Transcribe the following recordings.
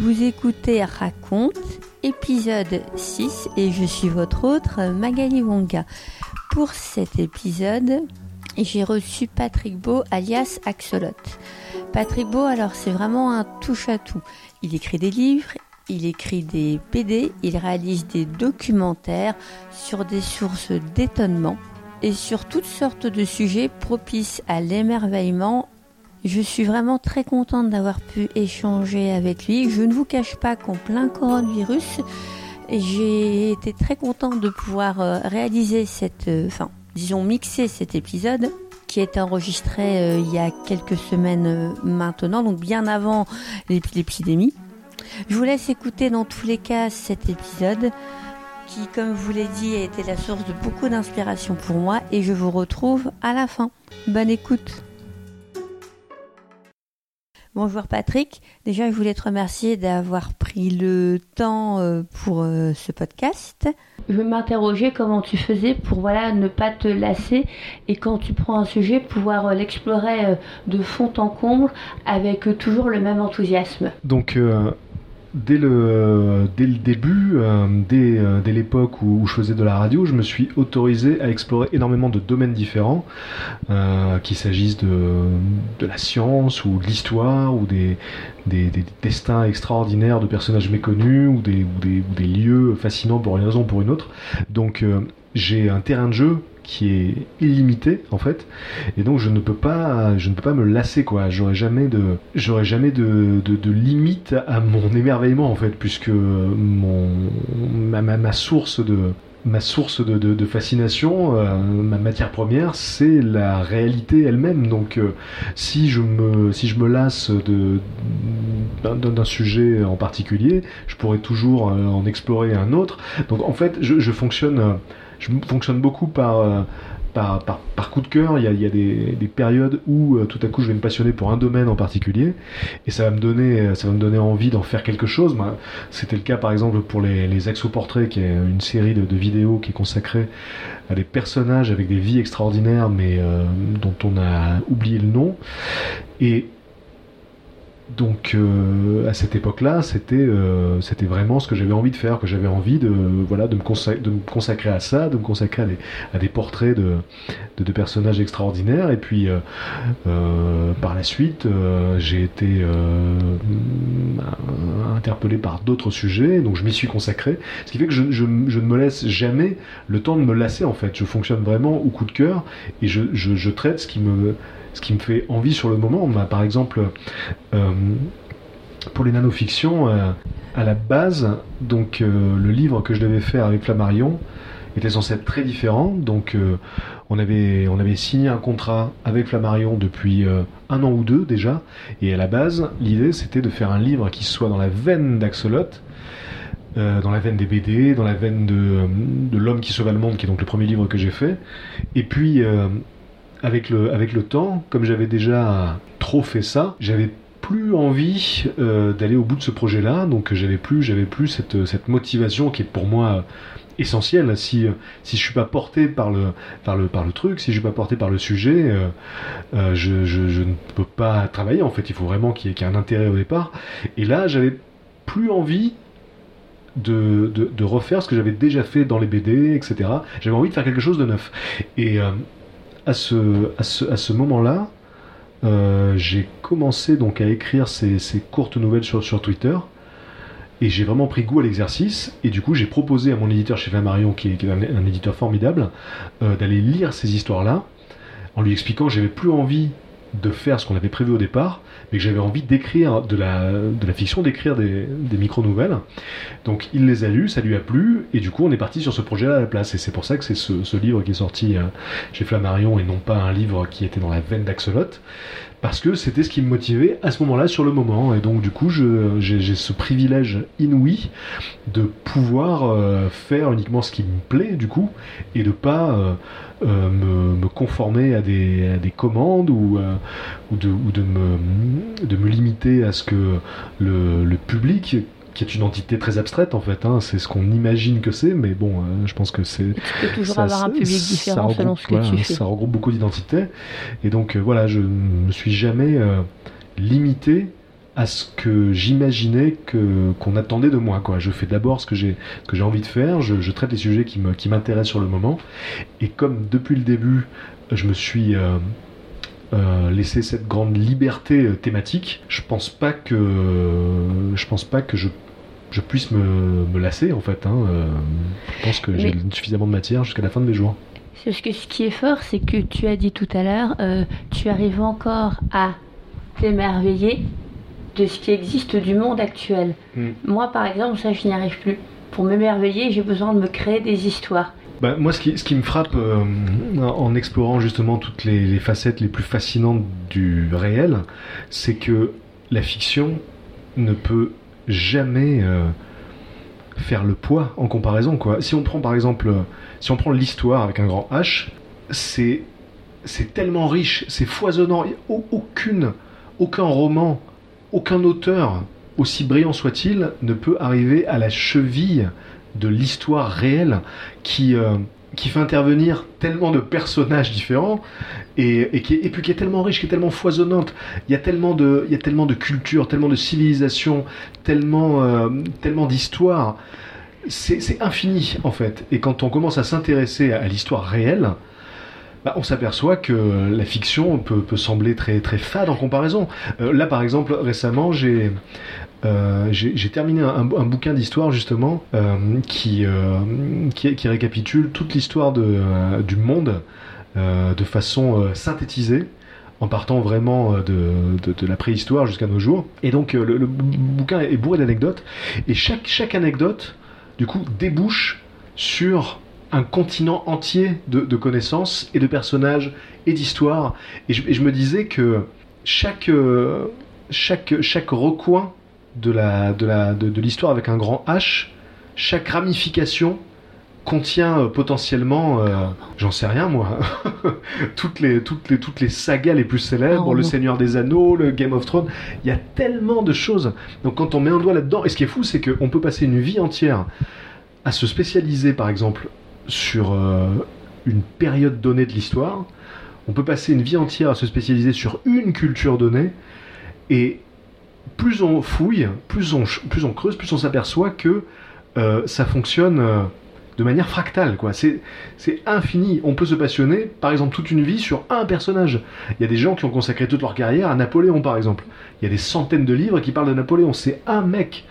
Vous écoutez Raconte, épisode 6, et je suis votre autre, Magali Wonga. Pour cet épisode, j'ai reçu Patrick Beau, alias Axolot. Patrick Beau, alors c'est vraiment un touche-à-tout. Il écrit des livres, il écrit des PD, il réalise des documentaires sur des sources d'étonnement et sur toutes sortes de sujets propices à l'émerveillement. Je suis vraiment très contente d'avoir pu échanger avec lui. Je ne vous cache pas qu'en plein coronavirus, j'ai été très contente de pouvoir euh, réaliser cette, euh, enfin, disons mixer cet épisode qui est enregistré euh, il y a quelques semaines maintenant, donc bien avant l'épidémie. Je vous laisse écouter dans tous les cas cet épisode qui, comme je vous l'ai dit, a été la source de beaucoup d'inspiration pour moi et je vous retrouve à la fin. Bonne écoute. Bonjour Patrick, déjà je voulais te remercier d'avoir pris le temps euh, pour euh, ce podcast. Je m'interrogeais comment tu faisais pour voilà ne pas te lasser et quand tu prends un sujet pouvoir euh, l'explorer de fond en comble avec toujours le même enthousiasme. Donc dès le, dès le début, euh, dès, euh, dès l'époque où, je faisais de la radio, je me suis autorisé à explorer énormément de domaines différents, euh, qu'il s'agisse de, de la science ou de l'histoire ou des, des, destins extraordinaires de personnages méconnus ou des, ou des, ou des lieux fascinants pour une raison ou pour une autre. Donc j'ai un terrain de jeu qui est illimité en fait et donc je ne peux pas je ne peux pas me lasser quoi j'aurais jamais de j'aurais jamais de, de, limite à mon émerveillement en fait puisque mon ma, source de ma source de, de, fascination, euh, ma matière première, c'est la réalité elle-même. Donc, euh, si je me si je me lasse de d'un sujet en particulier, je pourrais toujours euh, en explorer un autre. Donc, en fait, je fonctionne je fonctionne beaucoup par, euh, par, par, coup de cœur. Il y a, il y a des, des, périodes où euh, tout à coup je vais me passionner pour un domaine en particulier et ça va me donner, ça va me donner envie d'en faire quelque chose. C'était le cas par exemple pour les, les Exoportraits, qui est une série de, vidéos qui est consacrée à des personnages avec des vies extraordinaires mais euh, dont on a oublié le nom. Donc euh, à cette époque-là, c'était euh, c'était vraiment ce que j'avais envie de faire, que j'avais envie de voilà de me, consacrer, à ça, de me consacrer à des, à des portraits de, de, personnages extraordinaires. Et puis euh, par la suite, j'ai été interpellé par d'autres sujets, donc je m'y suis consacré. Ce qui fait que je, je, je, ne me laisse jamais le temps de me lasser en fait. Je fonctionne vraiment au coup de cœur et je, je traite ce qui me ce qui me fait envie sur le moment. Bah, par exemple, euh, pour les nanofictions, euh, à la base, donc euh, le livre que je devais faire avec Flammarion était censé être très différent. Donc on avait on avait signé un contrat avec Flammarion depuis un an ou deux déjà. Et à la base, l'idée c'était de faire un livre qui soit dans la veine d'Axolot. dans la veine des BD, dans la veine de, de L'homme qui sauva le monde, qui est donc le premier livre que j'ai fait. Et puis, avec le, avec le temps, comme j'avais déjà trop fait ça, j'avais plus envie euh, d'aller au bout de ce projet-là, donc j'avais plus, plus cette, cette motivation qui est pour moi essentielle. Si, si je suis pas porté par le, par le, par le truc, si je suis pas porté par le sujet, euh, euh, je, je, je, ne peux pas travailler. En fait, il faut vraiment qu'il y, ait un intérêt au départ. Et là, j'avais plus envie de, de, de, refaire ce que j'avais déjà fait dans les BD, etc. J'avais envie de faire quelque chose de neuf. Et à ce, à ce, à ce moment-là, euh, j'ai commencé donc à écrire ces, courtes nouvelles sur, sur Twitter. Et j'ai vraiment pris goût à l'exercice. Et du coup, j'ai proposé à mon éditeur chez Marion, qui est, qui est un, éditeur formidable, euh, d'aller lire ces histoires-là, en lui expliquant que j'avais plus envie de faire ce qu'on avait prévu au départ, mais que j'avais envie d'écrire de la, de la fiction, d'écrire des, des micro-nouvelles. Donc il les a lus, ça lui a plu, et du coup on est parti sur ce projet-là à la place. Et c'est pour ça que c'est ce, ce, livre qui est sorti euh, chez Flammarion et non pas un livre qui était dans la veine d'Axolot, parce que c'était ce qui me motivait à ce moment-là, sur le moment. Et donc du coup j'ai ce privilège inouï de pouvoir euh, faire uniquement ce qui me plaît, du coup, et de pas... Euh, euh, me, conformer à des, à des commandes ou, ou, de, ou de, me, de me limiter à ce que le, le public qui est une entité très abstraite en fait, hein, c'est ce qu'on imagine que c'est, mais bon, euh, je pense que c'est. Tu peux toujours ça, avoir un public différent selon ce que tu fais. Ça regroupe beaucoup d'identités, et donc voilà, je me suis jamais limité à ce que j'imaginais que qu'on attendait de moi. Quoi. Je fais d'abord ce que j'ai que j'ai envie de faire, je, traite les sujets qui me qui m'intéressent sur le moment, et comme depuis le début, je me suis euh, euh, laissé cette grande liberté euh, thématique, je pense pas que je pense pas que je je puisse me, me lasser en fait. Hein. je pense que j'ai suffisamment de matière jusqu'à la fin de mes jours. Ce, ce qui est fort, c'est que tu as dit tout à l'heure, tu arrives encore à t'émerveiller de ce qui existe du monde actuel. Hmm. Moi, par exemple, ça, je n'y arrive plus. Pour m'émerveiller, j'ai besoin de me créer des histoires. Bah, moi, ce qui, me frappe euh, en explorant justement toutes les, facettes les plus fascinantes du réel, c'est que la fiction ne peut jamais euh, faire le poids en comparaison. Quoi. Si on prend par exemple, euh, si on prend l'histoire avec un grand H, c'est c'est tellement riche, c'est foisonnant. Aucune, aucun roman aucun auteur, aussi brillant soit-il, ne peut arriver à la cheville de l'histoire réelle qui, euh, qui fait intervenir tellement de personnages différents et, qui est, puis qui est tellement riche, qui est tellement foisonnante. Il y a tellement de, il y a tellement de culture, tellement de civilisation, tellement, euh, tellement d'histoire. C'est infini en fait. Et quand on commence à s'intéresser à l'histoire réelle, bah, on s'aperçoit que la fiction peut, sembler très, fade en comparaison. Euh, là, par exemple, récemment, j'ai euh, terminé un, bouquin d'histoire justement euh, qui, récapitule toute l'histoire du monde de façon synthétisée en partant vraiment de, la préhistoire jusqu'à nos jours. Et donc le, bouquin est bourré d'anecdotes et chaque anecdote du coup débouche sur un continent entier de, connaissances et de personnages et d'histoires. Et, je me disais que chaque, euh, chaque, chaque recoin de l'histoire de la, de, l'histoire avec un grand H, chaque ramification contient euh, potentiellement, euh, j'en sais rien moi, toutes, les, toutes, les, toutes les sagas les plus célèbres, oh, Le Seigneur des Anneaux, le Game of Thrones, il y a tellement de choses. Donc quand on met un doigt là-dedans, et ce qui est fou, c'est qu'on peut passer une vie entière à se spécialiser par exemple sur euh, une période donnée de l'histoire. On peut passer une vie entière à se spécialiser sur une culture donnée. Et plus on fouille, plus on, plus on creuse, plus on s'aperçoit que euh, ça fonctionne euh, de manière fractale. quoi. C'est infini. On peut se passionner, par exemple, toute une vie sur un personnage. Il y a des gens qui ont consacré toute leur carrière à Napoléon, par exemple. Il y a des centaines de livres qui parlent de Napoléon. C'est un mec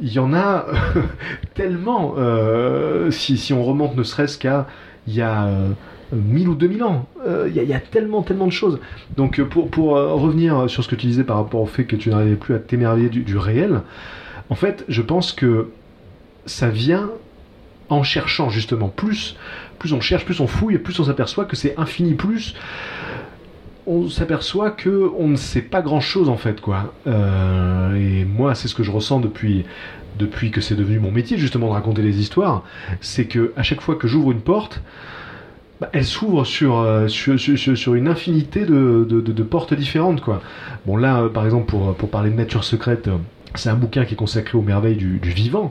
il y en a tellement, euh, si, on remonte ne serait-ce qu'à il y a 1000 euh, ou 2000 ans, euh, il y, a tellement, tellement de choses. Donc pour, revenir sur ce que tu disais par rapport au fait que tu n'arrivais plus à t'émerveiller du, réel, en fait, je pense que ça vient en cherchant justement plus, plus on cherche, plus on fouille, plus on s'aperçoit que c'est infini plus on s'aperçoit que on ne sait pas grand chose en fait quoi. Euh, et moi c'est ce que je ressens depuis depuis que c'est devenu mon métier justement de raconter les histoires, c'est que à chaque fois que j'ouvre une porte, bah, elle s'ouvre euh, sur, sur, une infinité de, portes différentes quoi. Bon là euh, par exemple pour, pour parler de nature secrète, c'est un bouquin qui est consacré aux merveilles du, du vivant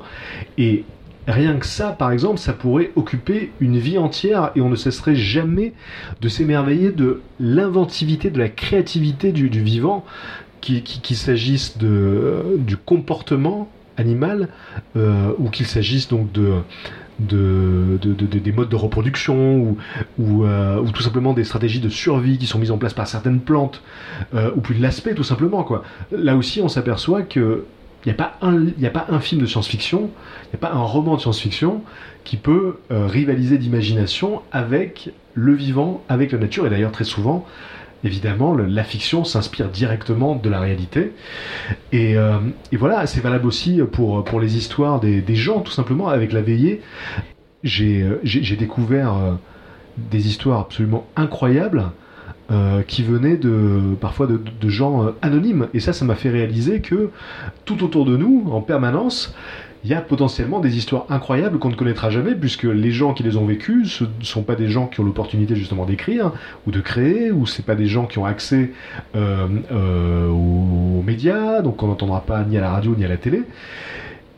et Rien que ça, par exemple, ça pourrait occuper une vie entière et on ne cesserait jamais de s'émerveiller de l'inventivité, de la créativité du, vivant, qu'il s'agisse de, du comportement animal euh, ou qu'il s'agisse donc de, de, des modes de reproduction euh, ou, tout simplement des stratégies de survie qui sont mises en place par certaines plantes euh, ou plus de l'aspect tout simplement quoi. Là aussi on s'aperçoit que n'y a, pas un, a pas un film de science-fiction, il n'y a pas un roman de science-fiction qui peut euh, rivaliser d'imagination avec le vivant, avec la nature. Et d'ailleurs, très souvent, évidemment, la fiction s'inspire directement de la réalité. Et, euh, voilà, c'est valable aussi pour, pour les histoires des, gens, tout simplement. Avec la veillée, j'ai euh, découvert des histoires absolument incroyables euh, qui venaient de, parfois de, gens euh, anonymes. Et ça, ça m'a fait réaliser que tout autour de nous, en permanence, il y a potentiellement des histoires incroyables qu'on ne connaîtra jamais, puisque les gens qui les ont vécues, ce ne sont pas des gens qui ont l'opportunité justement d'écrire ou de créer, ou c'est pas des gens qui ont accès euh, aux, médias, donc on n'entendra pas ni à la radio ni à la télé.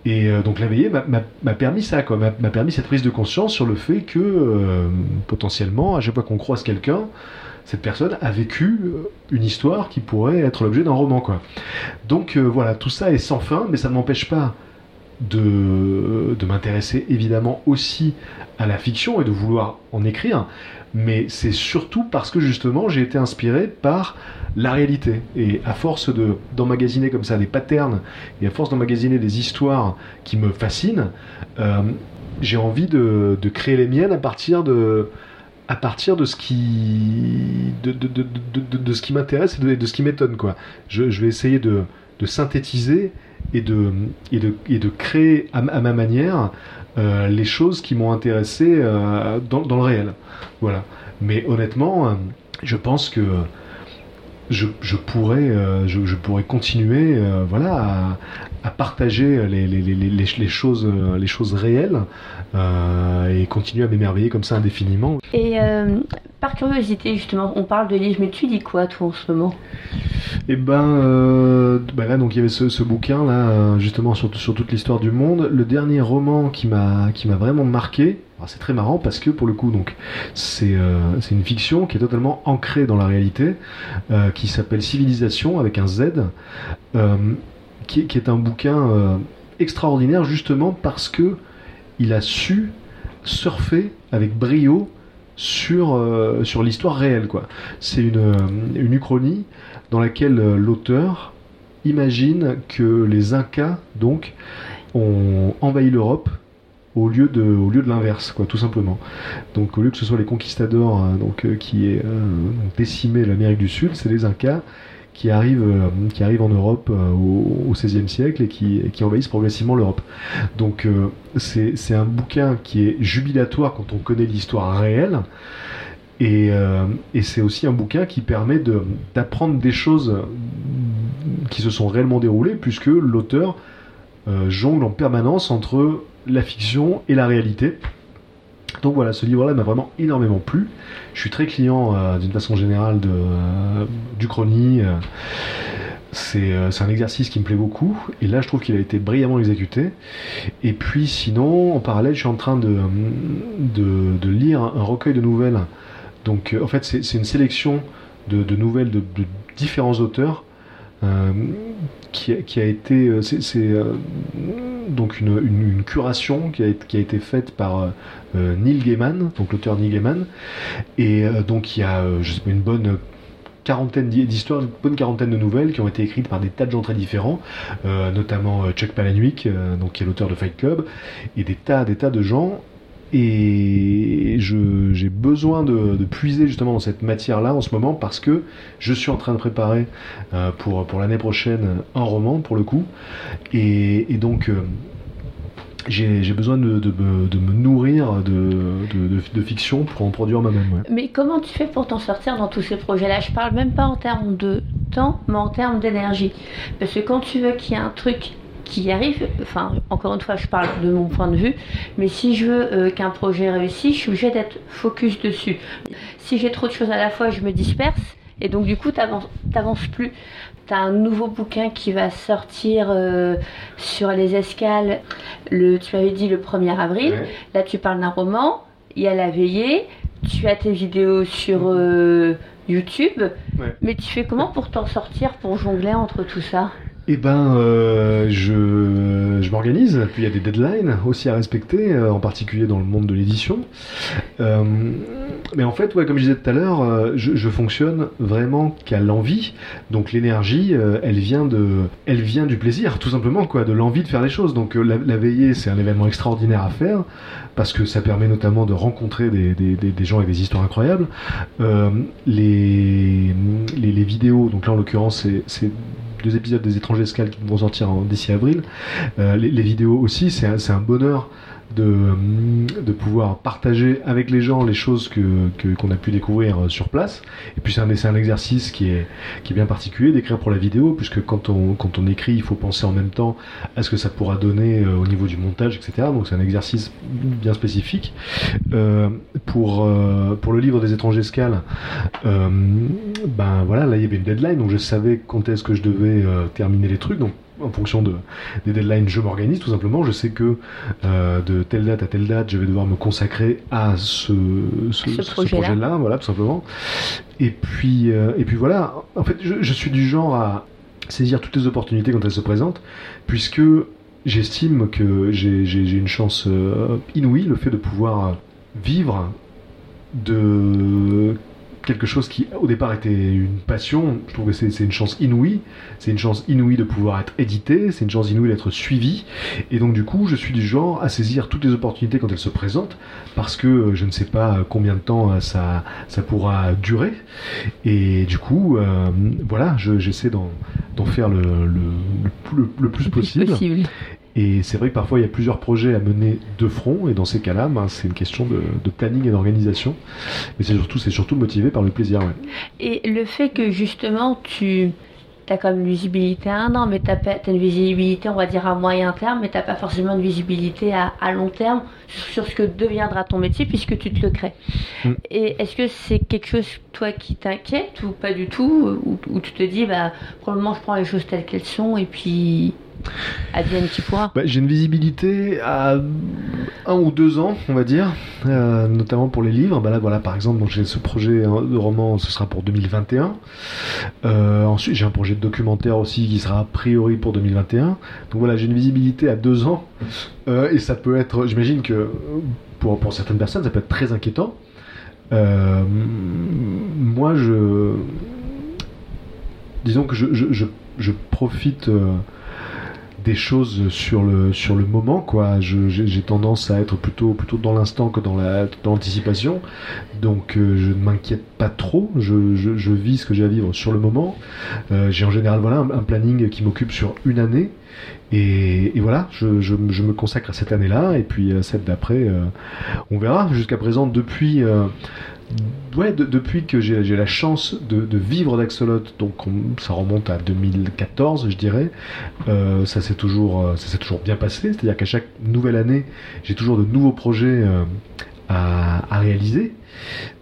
Et donc la veillée m'a permis ça, m'a permis cette prise de conscience sur le fait que potentiellement, à chaque fois qu'on croise quelqu'un, cette personne a vécu une histoire qui pourrait être l'objet d'un roman, quoi. Donc voilà, tout ça est sans fin, mais ça ne m'empêche pas de, m'intéresser évidemment aussi à la fiction et de vouloir en écrire, mais c'est surtout parce que justement j'ai été inspiré par la réalité. Et à force de d'emmagasiner comme ça des patterns et à force d'emmagasiner des histoires qui me fascinent, euh, j'ai envie de, créer les miennes à partir de à partir de ce qui de, ce qui m'intéresse et de, ce qui m'étonne quoi. Je, vais essayer de, synthétiser et de, créer à, ma manière euh, les choses qui m'ont intéressé euh, dans, le réel. Voilà. Mais honnêtement, euh, je pense que je, pourrais, continuer voilà, à, partager les choses réelles et continuer à m'émerveiller comme ça indéfiniment. Et par curiosité, justement, on parle de livres, mais tu dis quoi, toi, en ce moment? Eh ben, euh, bah là, donc il y avait ce, bouquin là, euh, justement sur, sur toute l'histoire du monde. Le dernier roman qui m'a vraiment marqué. C'est très marrant parce que pour le coup, donc c'est euh, une fiction qui est totalement ancrée dans la réalité, qui s'appelle Civilisation avec un Z, qui, qui, est un bouquin extraordinaire justement parce que il a su surfer avec brio sur, sur l'histoire réelle. quoi. C'est une, une uchronie dans laquelle euh, l'auteur imagine que les Incas, donc, ont envahi l'Europe au lieu de, l'inverse, quoi, tout simplement. Donc, au lieu que ce soit les conquistadors euh, donc, euh, qui aient décimé l'Amérique du Sud, c'est les Incas qui arrivent, qui arrivent en Europe au XVIe siècle et qui, qui, envahissent progressivement l'Europe. Donc, c'est un bouquin qui est jubilatoire quand on connaît l'histoire réelle. Euh, et, c'est aussi un bouquin qui permet d'apprendre des choses qui se sont réellement déroulées, puisque l'auteur euh, jongle en permanence entre la fiction et la réalité. Donc voilà, ce livre-là m'a vraiment énormément plu. Je suis très client euh, d'une façon générale de, du chronie. c'est un exercice qui me plaît beaucoup. Et là, je trouve qu'il a été brillamment exécuté. Et puis sinon, en parallèle, je suis en train de, lire un recueil de nouvelles donc euh, en fait c'est une sélection de, nouvelles de, différents auteurs euh, qui, a, été euh, donc une, curation qui a, été faite par Neil Gaiman, donc l'auteur Neil Gaiman, et donc il y a une bonne quarantaine d'histoires, une bonne quarantaine de nouvelles qui ont été écrites par des tas de gens très différents, notamment Chuck Palahniuk, donc qui est l'auteur de Fight Club, et des tas, des tas de gens et j'ai besoin de, de, puiser justement dans cette matière-là en ce moment parce que je suis en train de préparer euh, pour, pour l'année prochaine un roman pour le coup. Et, donc euh, j'ai besoin de, de, de, me nourrir de, fiction pour en produire moi-même. Mais comment tu fais pour t'en sortir dans tous ces projets-là? Je parle même pas en termes de temps, mais en termes d'énergie. Parce que quand tu veux qu'il y ait un truc qui y arrive. Enfin, encore une fois, je parle de mon point de vue, mais si je veux euh, qu'un projet réussisse, je suis obligée d'être focus dessus. Si j'ai trop de choses à la fois, je me disperse et donc du coup, tu n'avances plus. Tu as un nouveau bouquin qui va sortir euh, sur les escales, le, tu m'avais dit le 1er avril. Là, tu parles d'un roman, il y a la veillée, tu as tes vidéos sur euh, YouTube, mais tu fais comment pour t'en sortir, pour jongler entre tout ça? Eh ben, euh, je, je m'organise. Puis il y a des deadlines aussi à respecter, euh, en particulier dans le monde de l'édition. Euh, mais en fait, ouais, comme je disais tout à l'heure, je, fonctionne vraiment qu'à l'envie. Donc l'énergie, elle vient elle vient du plaisir, tout simplement, quoi, de l'envie de faire les choses. Donc la, la veillée, c'est un événement extraordinaire à faire parce que ça permet notamment de rencontrer des, des, des, gens avec des histoires incroyables. les, les, les vidéos, donc là en l'occurrence, c'est deux épisodes des étrangers escales qui vont sortir d'ici avril. Euh, les, vidéos aussi, c'est un, un bonheur de, de pouvoir partager avec les gens les choses que qu'on a pu découvrir euh, sur place. Et puis c'est un, un exercice qui est, qui est bien particulier d'écrire pour la vidéo, puisque quand on, quand on écrit, il faut penser en même temps à ce que ça pourra donner euh, au niveau du montage, etc. Donc c'est un exercice bien spécifique. Euh, pour, euh, pour le livre des étrangers escales, ben voilà, là il y avait une deadline, donc je savais quand est-ce que je devais terminer les trucs. Donc en fonction de, des deadlines, je m'organise tout simplement. Je sais que euh, de telle date à telle date, je vais devoir me consacrer à ce, ce, Ce ce projet-là. voilà, tout simplement. Et puis, euh, et puis voilà, en fait, je, je suis du genre à saisir toutes les opportunités quand elles se présentent, puisque j'estime que j'ai une chance euh, inouïe, le fait de pouvoir vivre de quelque chose qui au départ était une passion, je trouve que c'est c'est une chance inouïe, c'est une chance inouïe de pouvoir être édité, c'est une chance inouïe d'être suivi, et donc du coup je suis du genre à saisir toutes les opportunités quand elles se présentent, parce que euh, je ne sais pas combien de temps euh, ça, ça pourra durer, et du coup euh, voilà, je- j'essaie d'en d'en faire le, le, le- Le plus possible. Et c'est vrai que parfois il y a plusieurs projets à mener de front, et dans ces cas-là, ben, c'est une question de, de planning et d'organisation. Mais c'est surtout, c'est surtout motivé par le plaisir. ouais. Et le fait que justement tu as comme une visibilité à un an, mais tu as, une visibilité, on va dire, à moyen terme, mais tu pas forcément une visibilité à, à long terme sur, sur ce que deviendra ton métier puisque tu te le crées. Mm. Et est-ce que c'est quelque chose, toi, qui t'inquiète ou pas du tout Ou, ou tu te dis, bah, probablement je prends les choses telles qu'elles sont et puis advienne qui pourra Bah, J'ai une visibilité à un ou deux ans, on va dire, euh, notamment pour les livres. Bah là, voilà, par exemple, j'ai ce projet hein, de roman, ce sera pour 2021. Euh, ensuite, j'ai un projet de documentaire aussi qui sera a priori pour 2021. Donc voilà, j'ai une visibilité à deux ans. Euh, et ça peut être, j'imagine que pour, pour certaines personnes, ça peut être très inquiétant. Moi, je. Disons que je, je profite. Des choses sur le sur le moment quoi. J'ai tendance à être plutôt plutôt dans l'instant que dans la l'anticipation. Donc euh, je ne m'inquiète pas trop. Je, je, vis ce que j'ai à vivre sur le moment. Euh, j'ai en général voilà un, planning qui m'occupe sur une année. Et, et voilà je, je, me consacre à cette année là et puis à celle d'après euh, on verra. Jusqu'à présent depuis Ouais, de- depuis que j'ai la chance de, vivre d'Axolot, donc on- ça remonte à 2014, je dirais, euh, ça s'est toujours, euh, toujours bien passé. C'est-à-dire qu'à chaque nouvelle année, j'ai toujours de nouveaux projets euh, à, réaliser.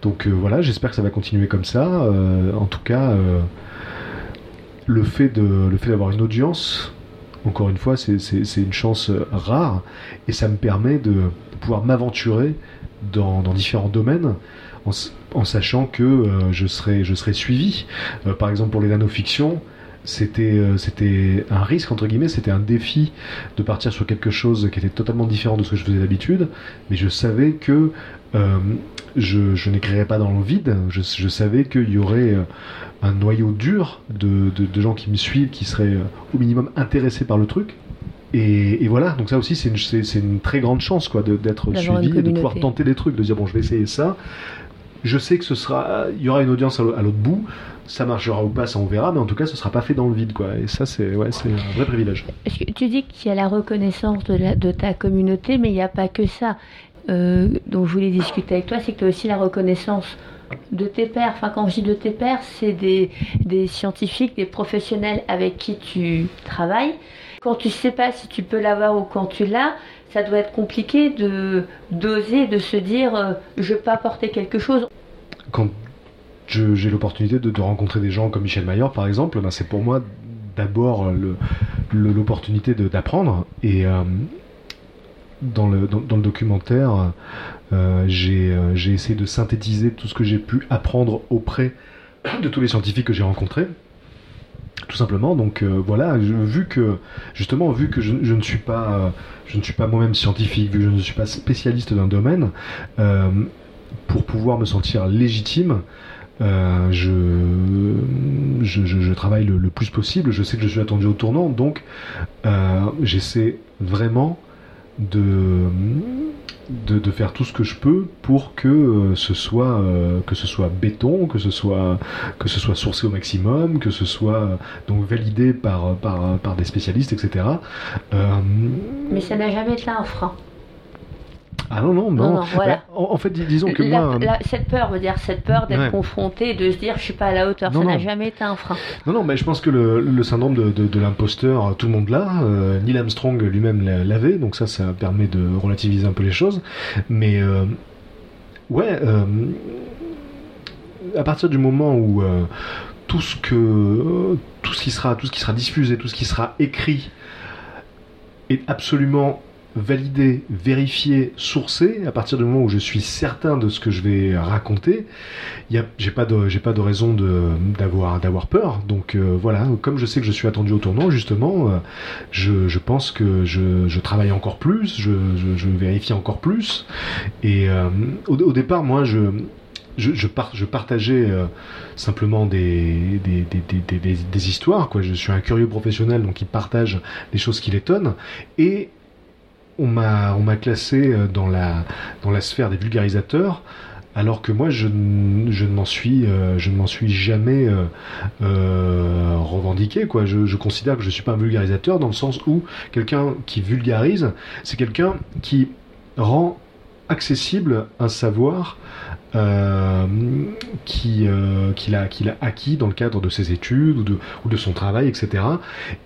Donc voilà, j'espère que ça va continuer comme ça. En tout cas, le fait d'avoir une audience, encore une fois, c'est- une chance rare et ça me permet de pouvoir m'aventurer dans différents domaines en, sachant que euh, je, serai, je serai suivi. Euh, par exemple, pour les nanofictions, c'était euh, c'était un risque, entre guillemets, c'était un défi de partir sur quelque chose qui était totalement différent de ce que je faisais d'habitude, mais je savais que euh, je, je n'écrirais pas dans le vide, je, je savais qu'il y aurait un noyau dur de, de, de gens qui me suivent, qui seraient au minimum intéressés par le truc. Et, et voilà, donc ça aussi c'est une, c'est- c'est une très grande chance quoi, de- d'être suivi et de pouvoir tenter des trucs, de dire bon je vais essayer ça. Je sais que ce sera, il y aura une audience à l'au- à l'autre bout, ça marchera ou pas, ça on verra, mais en tout cas ce sera pas fait dans le vide quoi. Et ça c'est ouais, c'est un vrai privilège. Tu dis qu'il y a la reconnaissance de, ta communauté, mais il n'y a pas que ça. Euh, dont je voulais discuter avec toi, c'est que tu as aussi la reconnaissance de tes pairs. Enfin, quand je dis de tes pairs, c'est des, des scientifiques, des professionnels avec qui tu travailles. Quand tu sais pas si tu peux l'avoir ou quand tu l'as, ça doit être compliqué de d'oser, de se dire euh, je peux apporter quelque chose. Quand j'ai l'opportunité de, de rencontrer des gens comme Michel Maillard par exemple, ben, c'est pour moi d'abord l'opportunité d'apprendre et euh, dans le, dans, le documentaire, euh, euh, j'ai essayé de synthétiser tout ce que j'ai pu apprendre auprès de tous les scientifiques que j'ai rencontrés. Tout simplement, donc euh, voilà, vu que justement, vu que je, ne suis pas, euh, je ne suis pas moi-même scientifique, vu que je ne suis pas spécialiste d'un domaine, euh, pour pouvoir me sentir légitime, je, je, travaille le, plus possible. Je sais que je suis attendu au tournant, donc j'essaie vraiment de, de, de faire tout ce que je peux pour que euh, ce soit euh, que ce soit béton, que ce soit que ce soit sourcé au maximum, que ce soit euh, donc validé par par, par des spécialistes, etc. Euh, Mais ça n'a jamais été un frein. Ah non non non. Non, non, voilà. Bah, en, en fait, dis- disons que La- moi. la- cette peur, veut dire cette peur d'être Ouais. confronté, de se dire je suis pas à la hauteur, Non, ça n'a jamais été un frein. Non, non, mais je pense que le, le syndrome de, de- de l'imposteur, tout le monde l'a. Euh, Neil Armstrong lui-même l'a- l'avait, donc ça, ça permet de relativiser un peu les choses. Mais euh, ouais, euh, à partir du moment où, euh, tout ce que tout ce qui sera tout ce qui sera diffusé, tout ce qui sera écrit est absolument validé, vérifié, sourcé, à partir du moment où je suis certain de ce que je vais raconter, j'ai pas de pas de raison d'avoir d'avoir peur. Donc euh, voilà, comme je sais que je suis attendu au tournant, justement, euh, je, pense que je, travaille encore plus, je, vérifie encore plus. Et euh, au, départ, moi, je je, je, je partageais simplement des des, des, des, histoires. Quoi. Je suis un curieux professionnel, donc il partage des choses qui l'étonnent. Et on m'a on m'a classé euh, dans la dans la sphère des vulgarisateurs alors que moi je, je ne m'en suis euh, je ne m'en suis jamais euh, revendiqué quoi. Je, je, considère que je suis pas un vulgarisateur dans le sens où quelqu'un qui vulgarise c'est quelqu'un qui rend accessible un savoir qui qu'il a qu'il a acquis dans le cadre de ses études ou de ou de son travail etc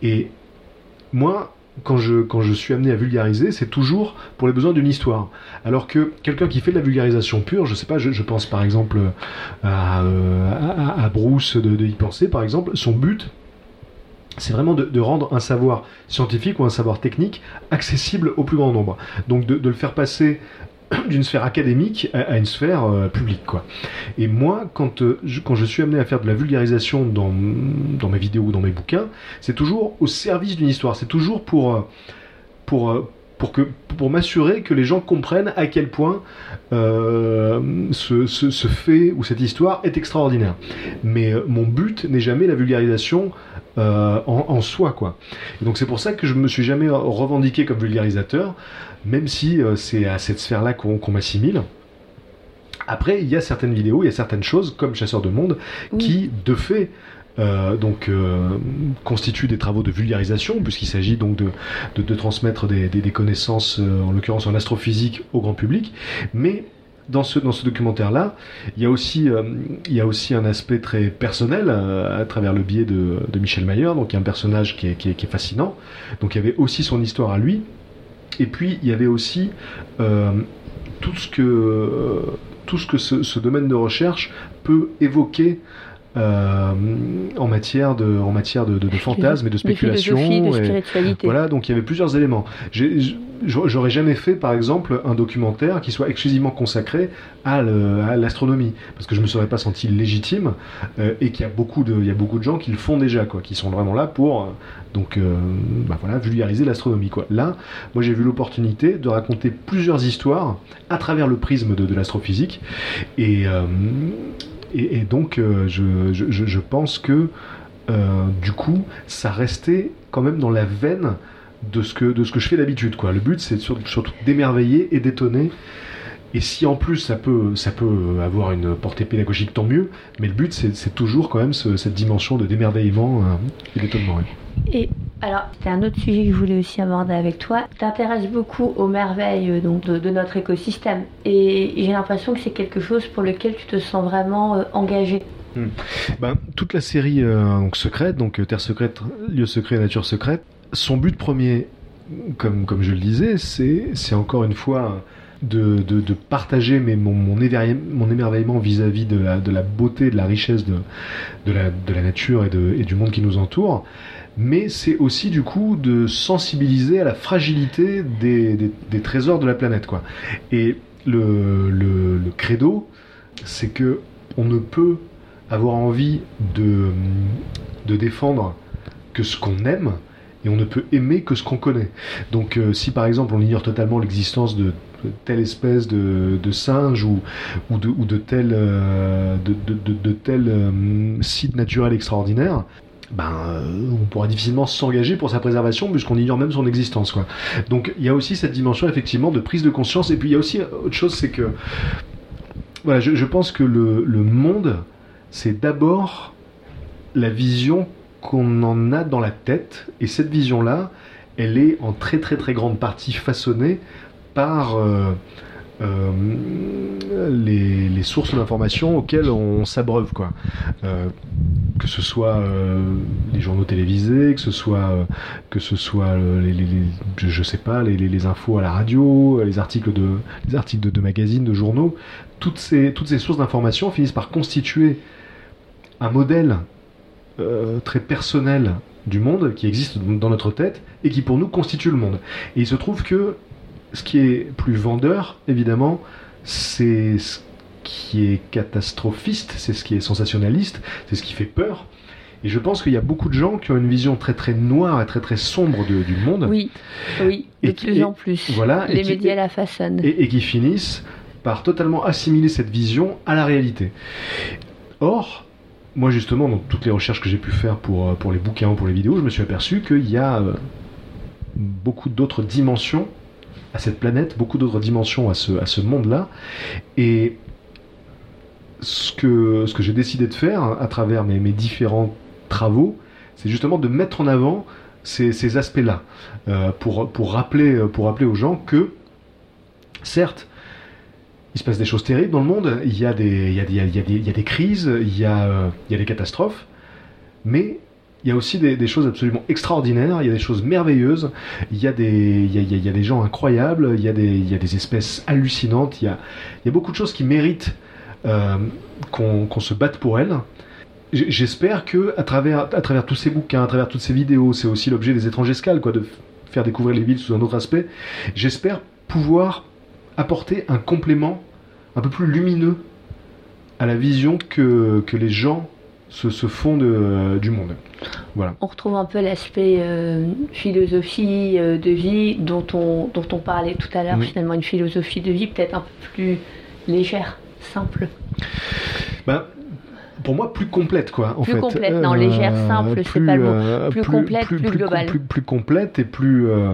et moi quand je, quand je suis amené à vulgariser, c'est toujours pour les besoins d'une histoire. Alors que quelqu'un qui fait de la vulgarisation pure, je sais pas, je, pense par exemple à, à, Bruce de, y penser, par exemple, son but, c'est vraiment de, rendre un savoir scientifique ou un savoir technique accessible au plus grand nombre. Donc de le faire passer d'une sphère académique à, une sphère euh, publique quoi. Et moi quand euh, je, quand je suis amené à faire de la vulgarisation dans dans mes vidéos ou dans mes bouquins, c'est toujours au service d'une histoire, c'est toujours pour euh, pour pour, pour m'assurer que les gens comprennent à quel point ce, ce, fait ou cette histoire est extraordinaire. Mais mon but n'est jamais la vulgarisation en, en, soi. Quoi. donc c'est pour ça que je me suis jamais revendiqué comme vulgarisateur même si euh, c'est à cette sphère-là qu'on m'assimile. Après, il y a certaines vidéos, il y a certaines choses, comme Chasseur de Monde, qui, de fait, euh, donc euh, constituent des travaux de vulgarisation puisqu'il s'agit donc de, de, transmettre des, des, connaissances en l'occurrence en astrophysique au grand public. Mais dans ce, dans ce documentaire-là, il y, a aussi, il y a aussi un aspect très personnel à travers le biais de, de Michel Mayer, donc il y a un personnage qui est, qui est fascinant, donc il y avait aussi son histoire à lui, et puis il y avait aussi euh, tout ce que, euh, tout ce, que ce, domaine de recherche peut évoquer euh, en matière de en matière de, de, de fantasmes et de spéculation de, spiritualité. voilà donc il y avait plusieurs éléments j'aurais jamais fait par exemple un documentaire qui soit exclusivement consacré à l'astronomie parce que je me serais pas senti légitime euh, et qu'il y a beaucoup de il y a beaucoup de gens qui le font déjà quoi qui sont vraiment là pour euh, donc euh, bah voilà vulgariser l'astronomie quoi là moi j'ai vu l'opportunité de raconter plusieurs histoires à travers le prisme de, de l'astrophysique et et, donc, euh, je, pense que euh, du coup, ça restait quand même dans la veine de ce que, je fais d'habitude. Quoi. Le but, c'est surtout d'émerveiller et d'étonner. Et si en plus ça peut, ça peut avoir une portée pédagogique, tant mieux. Mais le but, c'est toujours quand même cette dimension de d'émerveillement euh, et d'étonnement. Et alors, c'est un autre sujet que je voulais aussi aborder avec toi. Tu t'intéresses beaucoup aux merveilles euh, donc, de, notre écosystème. Et j'ai l'impression que c'est quelque chose pour lequel tu te sens vraiment euh, engagé. Hmm. Ben, toute la série euh, donc, secrète, donc Terre secrète, lieu secret, nature secrète, son but premier, comme, comme je le disais, c'est encore une fois de, de, partager mais mon, mon, émerveillement vis-à-vis de, la, de la beauté, de la richesse de, de, la, de la nature et, de, et du monde qui nous entoure mais c'est aussi du coup de sensibiliser à la fragilité des, des, trésors de la planète. Quoi. Et le, le, le credo, c'est que on ne peut avoir envie de, de défendre que ce qu'on aime, et on ne peut aimer que ce qu'on connaît. Donc euh, si par exemple on ignore totalement l'existence de, telle espèce de, de singe ou, ou, de, ou de tel, euh, de, de, de, tel euh, site naturel extraordinaire, ben, euh, on pourra difficilement s'engager pour sa préservation puisqu'on ignore même son existence. Quoi. Donc il y a aussi cette dimension effectivement de prise de conscience et puis il y a aussi autre chose, c'est que voilà, je, pense que le, le monde, c'est d'abord la vision qu'on en a dans la tête et cette vision-là, elle est en très très très grande partie façonnée par euh, euh, les, sources d'informations auxquelles on s'abreuve quoi. Euh, que ce soit euh, les journaux télévisés, que ce soit que ce soit les, je, sais pas les, infos à la radio, les articles de les articles de, magazines, de journaux, toutes ces toutes ces sources d'informations finissent par constituer un modèle très personnelles du monde qui existent dans notre tête et qui pour nous constituent le monde. Et il se trouve que ce qui est plus vendeur, évidemment, c'est ce qui est catastrophiste, c'est ce qui est sensationnaliste, c'est ce qui fait peur. Et je pense qu'il y a beaucoup de gens qui ont une vision très très noire et très très sombre de- du monde. Oui, oui, de Et plus et- en plus. voilà, et Les qui- médias la façonnent. et, et qui finissent par totalement assimiler cette vision à la réalité. Or, moi justement, dans toutes les recherches que j'ai pu faire pour, euh, pour les bouquins ou pour les vidéos, je me suis aperçu qu'il y a euh, beaucoup d'autres dimensions à cette planète, beaucoup d'autres dimensions à ce, à ce monde-là. Et ce que, ce que j'ai décidé de faire à travers mes, mes différents travaux, c'est justement de mettre en avant ces, ces aspects-là, euh, pour, pour, rappeler, pour rappeler aux gens que, certes, il se passe des choses terribles dans le monde, il y a des, il y a crises, il y a des catastrophes, mais il y a aussi des, choses absolument extraordinaires, il y a des choses merveilleuses, il y a des, gens incroyables, il y a des, espèces hallucinantes, il y a, beaucoup de choses qui méritent euh, qu'on se batte pour elles. J'espère que à travers, tous ces bouquins, à travers toutes ces vidéos, c'est aussi l'objet des étranges escales, quoi, de faire découvrir les villes sous un autre aspect. J'espère pouvoir apporter un complément un peu plus lumineux à la vision que, que les gens se font de- du monde. Voilà. On retrouve un peu l'aspect euh, philosophie euh, de vie dont on, dont on parlait tout à l'heure, Oui. finalement une philosophie de vie peut-être un peu plus légère, simple. Ben, pour moi, plus complète, quoi. En Plus fait. complète, non, légère, simple, c'est pas le mot. euh, Plus complète, plus globale. Plus, plus complète et plus. euh,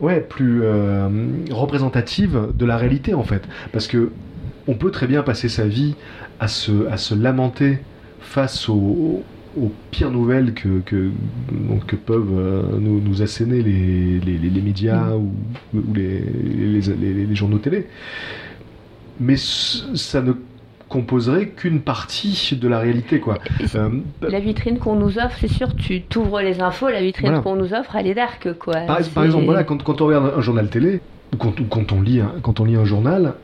ouais, plus euh, représentative de la réalité, en fait. Parce que on peut très bien passer sa vie à se, à se lamenter face aux, aux pires nouvelles que, que, donc, que peuvent euh, nous, nous asséner les, les, médias Mm. ou, ou les, les, journaux télé. Mais ça ne composerait qu'une partie de la réalité, quoi. Euh, La vitrine qu'on nous offre, c'est sûr, tu t'ouvres les infos, la vitrine Voilà. qu'on nous offre, elle est dark, quoi. Par, exemple, voilà, quand, quand on regarde un journal télé, ou quand, ou quand on, lit un, quand on lit un journal,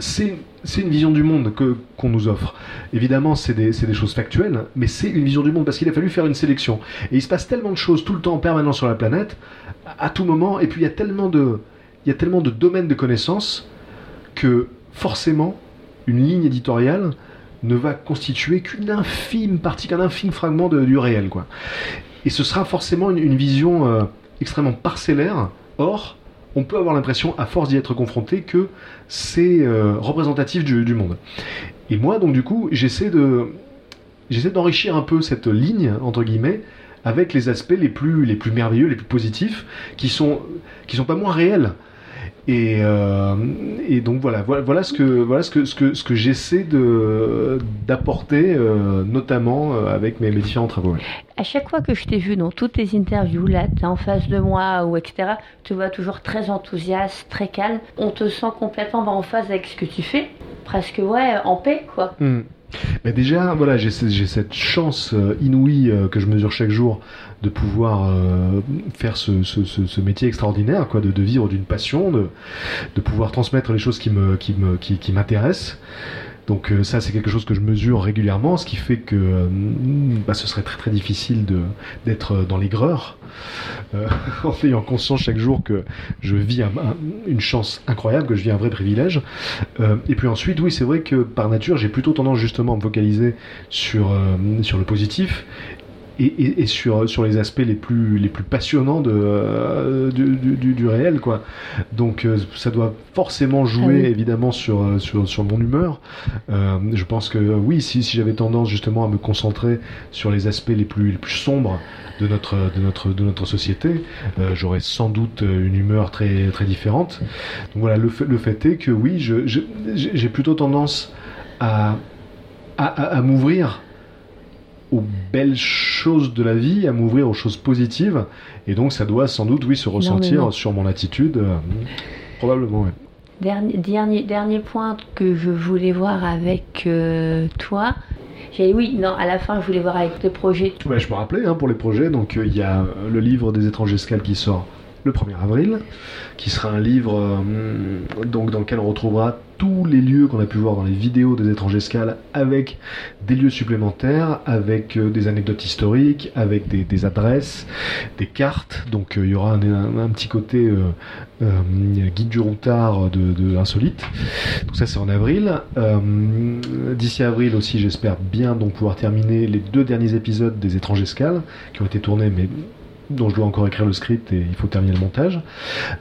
c'est une vision du monde que qu'on nous offre. Évidemment, c'est des, choses factuelles, mais c'est une vision du monde parce qu'il a fallu faire une sélection. Et il se passe tellement de choses tout le temps en permanence sur la planète, à, tout moment, et puis il y a tellement de, domaines de connaissances que forcément, une ligne éditoriale ne va constituer qu'une infime partie, qu'un infime fragment de- du réel. Et ce sera forcément une, une vision euh, extrêmement parcellaire. Or, on peut avoir l'impression, à force d'y être confronté, que c'est euh, représentatif du, du monde. Et moi, donc du coup, j'essaie de j'essaie d'enrichir un peu cette ligne entre guillemets avec les aspects les plus les plus merveilleux, les plus positifs, qui sont qui sont pas moins réels. Et, euh, et donc voilà, voilà, voilà ce que voilà ce que ce que ce que j'essaie de d'apporter, euh, notamment euh, avec mes, mes différents travaux. À chaque fois que je t'ai vu dans toutes tes interviews, là, tu es en face de moi, ou etc., tu vois toujours très enthousiaste, très calme. On te sent complètement en phase avec ce que tu fais. Presque, ouais, en paix, quoi. Hmm. Mais déjà, voilà, j'ai ce- j'ai cette chance inouïe que je mesure chaque jour de pouvoir euh, faire ce, ce- métier extraordinaire, quoi, de, de vivre d'une passion, de, de pouvoir transmettre les choses qui me qui me qui, qui m'intéressent. Donc euh, ça, c'est quelque chose que je mesure régulièrement, ce qui fait que euh, bah, ce serait très très difficile de d'être dans l'aigreur, en ayant conscience chaque jour que je vis un- un- une chance incroyable, que je vis un vrai privilège. Et puis ensuite, oui, c'est vrai que par nature, j'ai plutôt tendance justement à me focaliser sur, sur le positif et, et- et sur, sur les aspects les plus, les plus passionnants de, euh, du, du- du- du réel. Quoi. Donc euh, ça doit forcément jouer Ah oui. évidemment sur, euh, sur, sur mon humeur. Euh, je pense que oui, si, si j'avais tendance justement à me concentrer sur les aspects les plus, les plus sombres de notre, de notre, de notre société, j'aurais sans doute une humeur très, très différente. Donc voilà, le fait, le fait est que oui, je- je- j'ai plutôt tendance à, à, à- à m'ouvrir aux belles choses de la vie, à m'ouvrir aux choses positives, et donc ça doit sans doute, oui, se ressentir sur mon attitude, euh, probablement, ouais. Dernier, dernier, dernier point que je voulais voir avec euh, toi. J'ai oui, non, à la fin, je voulais voir avec tes projets. Ouais, je me rappelais hein, pour les projets, donc euh, il y a le livre des étranges escales qui sort le 1er avril, qui sera un livre euh, donc, dans lequel on retrouvera tous les lieux qu'on a pu voir dans les vidéos des étranges escales, avec des lieux supplémentaires, avec euh, des anecdotes historiques, avec des, adresses, des cartes. Donc euh, il y aura un, petit côté guide du routard de, de insolite. Donc ça c'est en avril. D'ici avril aussi, j'espère bien donc pouvoir terminer les deux derniers épisodes des étranges escales qui ont été tournés mais dont je dois encore écrire le script et il faut terminer le montage.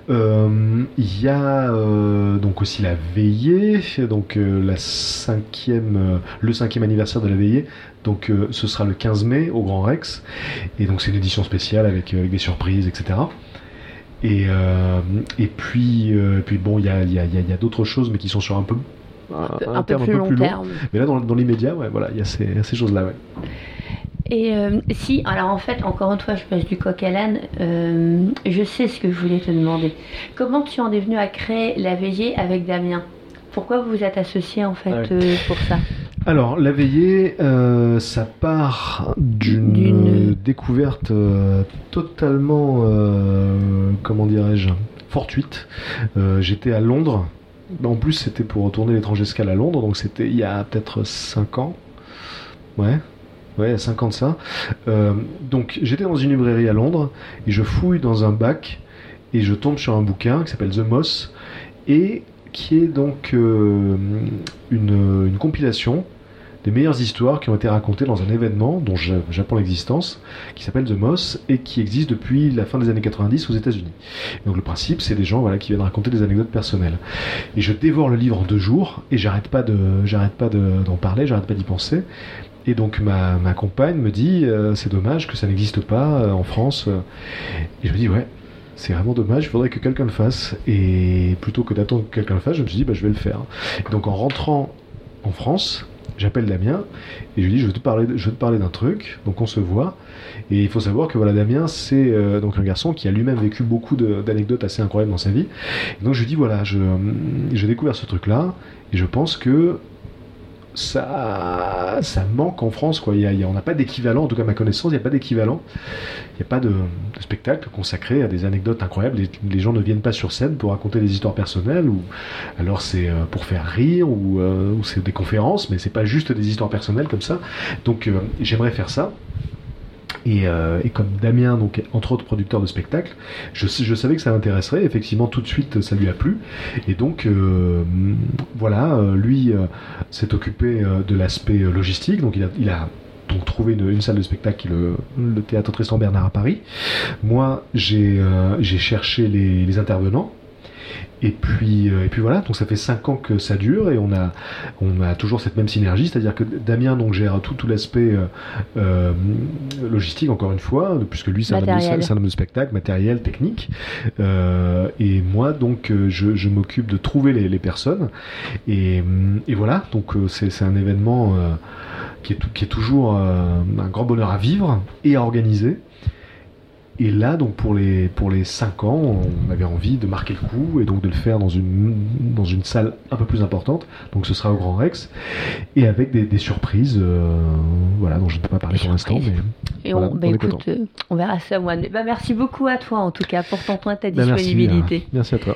Euh, il y a euh, donc aussi la veillée, donc euh, la cinquième, le cinquième anniversaire de la veillée. Donc ce sera le 15 mai au Grand Rex. Et donc c'est une édition spéciale avec, des surprises, etc. Et, et puis, puis bon, il y a, y a, y a d'autres choses, mais qui sont sur un peu un, peu, plus long terme. Mais là, dans, dans l'immédiat, ouais, voilà, il y a ces, ces choses-là. Ouais. Et euh, si, alors en fait, encore une fois, je passe du coq à l'âne. Euh, je sais ce que je voulais te demander. Comment tu en es venu à créer la veillée avec Damien? Pourquoi vous vous êtes associé en fait euh, pour ça? Alors, la veillée, ça part d'une découverte totalement, comment dirais-je, fortuite. J'étais à Londres. En plus, c'était pour retourner l'étranger escale à Londres, donc c'était il y a peut-être 5 ans. Ouais, Ouais, 50 ça. Euh, donc j'étais dans une librairie à Londres et je fouille dans un bac et je tombe sur un bouquin qui s'appelle The Moss et qui est donc euh, une, compilation des meilleures histoires qui ont été racontées dans un événement dont j'apprends l'existence, qui s'appelle The Moss et qui existe depuis la fin des années 90 aux États-Unis. Donc le principe, c'est des gens voilà, qui viennent raconter des anecdotes personnelles. Et je dévore le livre en deux jours et j'arrête pas de, j'arrête pas d'en parler, j'arrête pas d'y penser. Et donc ma, compagne me dit euh, c'est dommage que ça n'existe pas euh, en France. Et je me dis ouais, c'est vraiment dommage, il faudrait que quelqu'un le fasse. Et plutôt que d'attendre que quelqu'un le fasse, je me suis dit bah, je vais le faire. donc en rentrant en France, j'appelle Damien et je lui dis je veux te parler, je veux te parler d'un truc. Donc on se voit. Et il faut savoir que voilà Damien c'est euh, donc un garçon qui a lui-même vécu beaucoup d'anecdotes assez incroyables dans sa vie. donc je lui dis voilà je j'ai découvert ce truc là et je pense que ça, ça manque en France. Quoi. Y on n'a pas d'équivalent, en tout cas à ma connaissance, il n'y a pas d'équivalent. Il n'y a pas de, spectacle consacré à des anecdotes incroyables. Les, gens ne viennent pas sur scène pour raconter des histoires personnelles, ou alors c'est euh, pour faire rire, euh, ou, c'est des conférences, mais c'est pas juste des histoires personnelles comme ça. Donc euh, j'aimerais faire ça. Euh, et, comme Damien, entre autres producteur de spectacles, je, savais que ça l'intéresserait. Effectivement, tout de suite, ça lui a plu. Et donc, euh, voilà, euh, lui s'est occupé de l'aspect logistique. Donc, il a, donc trouvé une, salle de spectacle, le, le théâtre Tristan Bernard à Paris. Moi, j'ai cherché les intervenants. Et puis, euh, et puis voilà, donc ça fait 5 ans que ça dure et on a, on a toujours cette même synergie, c'est-à-dire que Damien donc gère tout, tout l'aspect euh, euh, logistique, encore une fois, puisque lui c'est un, homme de spectacle, matériel, technique. et moi donc je, je m'occupe de trouver les, les personnes. Et, et, voilà, donc c'est un événement qui, est, qui est toujours un grand bonheur à vivre et à organiser. Et là, donc pour les, pour les 5 ans, on avait envie de marquer le coup et donc de le faire dans une, dans une salle un peu plus importante. Donc ce sera au Grand Rex et avec des, surprises, euh, voilà, dont je ne peux pas parler pour l'instant. Et on, bah, écoute, euh, on verra ça, moi. Bah, merci beaucoup à toi en tout cas pour ton temps et ta bah, disponibilité. merci à toi.